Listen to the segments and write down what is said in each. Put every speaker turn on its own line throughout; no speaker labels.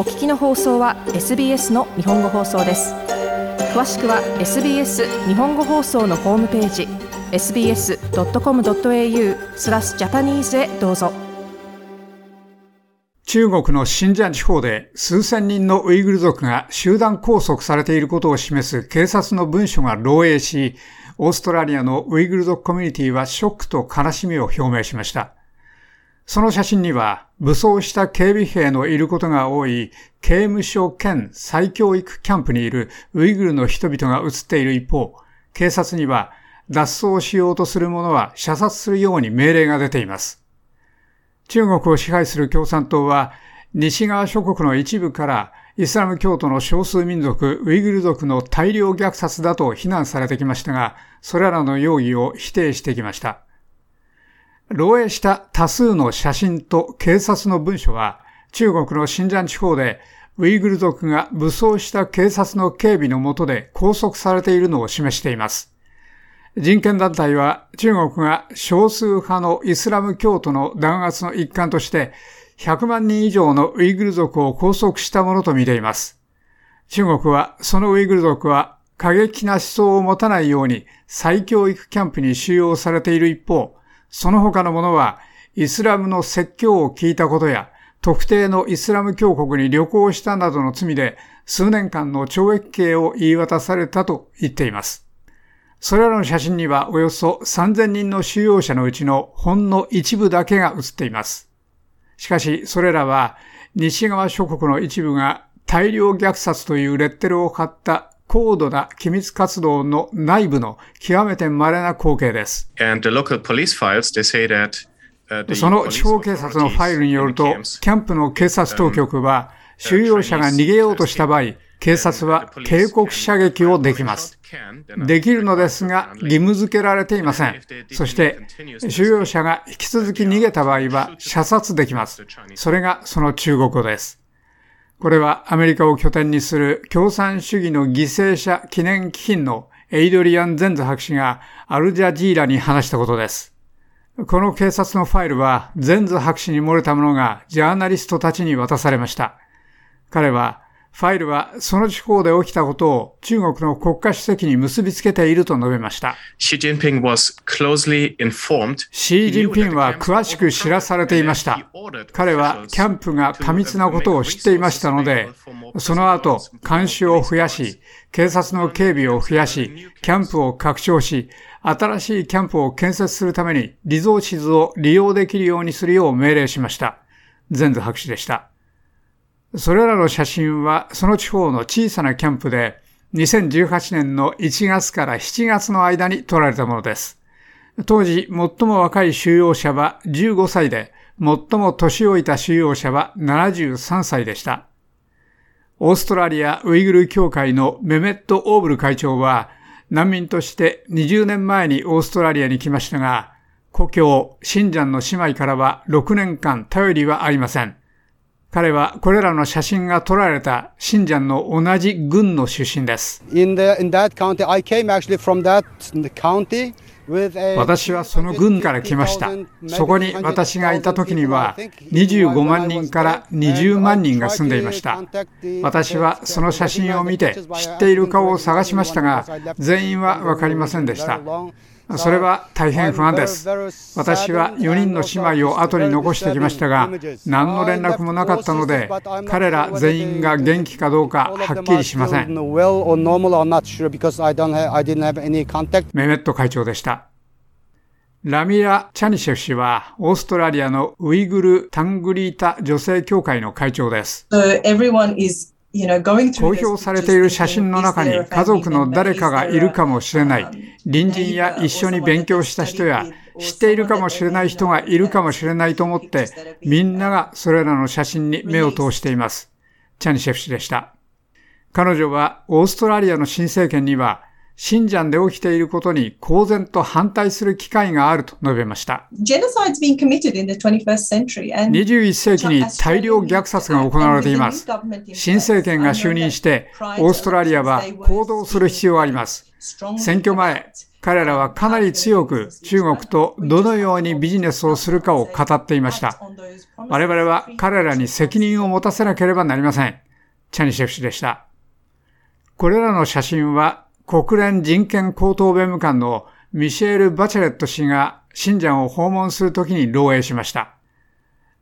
お聞きの放送は SBS の日本語放送です詳しくは SBS 日本語放送のホームページ sbs.com.au スラスジャパニーズへどうぞ
中国の新疆地方で数千人のウイグル族が集団拘束されていることを示す警察の文書が漏洩し、オーストラリアのウイグル族コミュニティはショックと悲しみを表明しました。その写真には武装した警備兵のいることが多い刑務所兼再教育キャンプにいるウイグルの人々が写っている一方、警察には脱走しようとする者は射殺するように命令が出ています。中国を支配する共産党は、西側諸国の一部からイスラム教徒の少数民族ウイグル族の大量虐殺だと非難されてきましたが、それらの容疑を否定してきました。漏洩した多数の写真と警察の文書は、中国の新疆地方でウイグル族が武装した警察の警備の下で拘束されているのを示しています。人権団体は中国が少数派のイスラム教徒の弾圧の一環として100万人以上のウイグル族を拘束したものと見ています。中国はそのウイグル族は過激な思想を持たないように再教育キャンプに収容されている一方、その他の者はイスラムの説教を聞いたことや特定のイスラム教国に旅行したなどの罪で数年間の懲役刑を言い渡されたと言っています。それらの写真にはおよそ3000人の収容者のうちのほんの一部だけが写っています。しかし、それらは西側諸国の一部が大量虐殺というレッテルを貼った高度な機密活動の内部の極めて稀な光景です。その地方警察のファイルによると、キャンプの警察当局は、収容者が逃げようとした場合、警察は警告射撃をできます。できるのですが、義務付けられていません。そして、収容者が引き続き逃げた場合は射殺できます。それがその中国語です。これはアメリカを拠点にする共産主義の犠牲者記念基金のエイドリアン・ゼンズ博士がアルジャジーラに話したことです。この警察のファイルはゼンズ博士に漏れたものがジャーナリストたちに渡されました。彼はファイルはその地方で起きたことを中国の国家主席に結びつけていると述べました。シー・ジンピンは詳しく知らされていました。彼はキャンプが過密なことを知っていましたので、その後、監視を増やし、警察の警備を増やし、キャンプを拡張し、新しいキャンプを建設するためにリゾーシズを利用できるようにするよう命令しました。ゼンズ博士でした。それらの写真はその地方の小さなキャンプで2018年の1月から7月の間に撮られたものです。当時最も若い収容者は15歳で、最も年老いた収容者は73歳でした。オーストラリアウイグル協会のメメット・オーブル会長は、難民として20年前にオーストラリアに来ましたが、故郷、新ジャンの姉妹からは6年間頼りはありません。彼はこれらの写真が撮られた信者の同じ軍の出身です。私はその軍から来ました。そこに私がいた時には25万人から20万人が住んでいました。私はその写真を見て知っている顔を探しましたが、全員はわかりませんでした。それは大変不安です。私は4人の姉妹を後に残してきましたが、何の連絡もなかったので、彼ら全員が元気かどうかはっきりしません。メメット会長でした。ラミラ・チャニシェフ氏は、オーストラリアのウイグル・タングリータ女性協会の会長です。公表されている写真の中に家族の誰かがいるかもしれない。隣人や一緒に勉強した人や知っているかもしれない人がいるかもしれないと思って、みんながそれらの写真に目を通しています。チャニシェフ氏でした。彼女はオーストラリアの新政権には信者で起きていることに公然と反対する機会があると述べました。21世紀に大量虐殺が行われています。新政権が就任して、オーストラリアは行動する必要があります。選挙前、彼らはかなり強く中国とどのようにビジネスをするかを語っていました。我々は彼らに責任を持たせなければなりません。チャニシェフ氏でした。これらの写真は国連人権高等弁務官のミシェール・バチェレット氏が新疆を訪問するときに漏洩しました。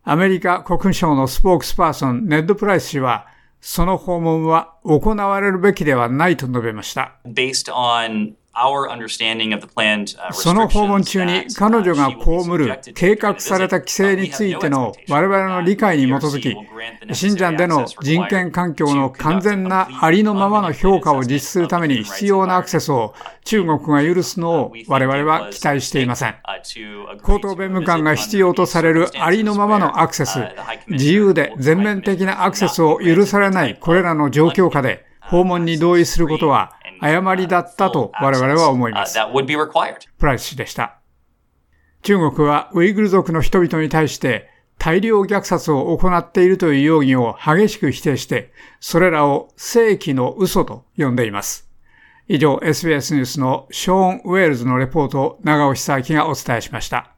アメリカ国務省のスポークスパーソン、ネッド・プライス氏は、その訪問は行われるべきではないと述べました。その訪問中に彼女が被る計画された規制についての我々の理解に基づき、信者での人権環境の完全なありのままの評価を実施するために必要なアクセスを中国が許すのを我々は期待していません。高等弁務官が必要とされるありのままのアクセス、自由で全面的なアクセスを許されないこれらの状況下で訪問に同意することは誤りだったと我々は思います。プライス氏でした。中国はウイグル族の人々に対して大量虐殺を行っているという容疑を激しく否定して、それらを正規の嘘と呼んでいます。以上、SBS ニュースのショーン・ウェールズのレポートを長尾久明がお伝えしました。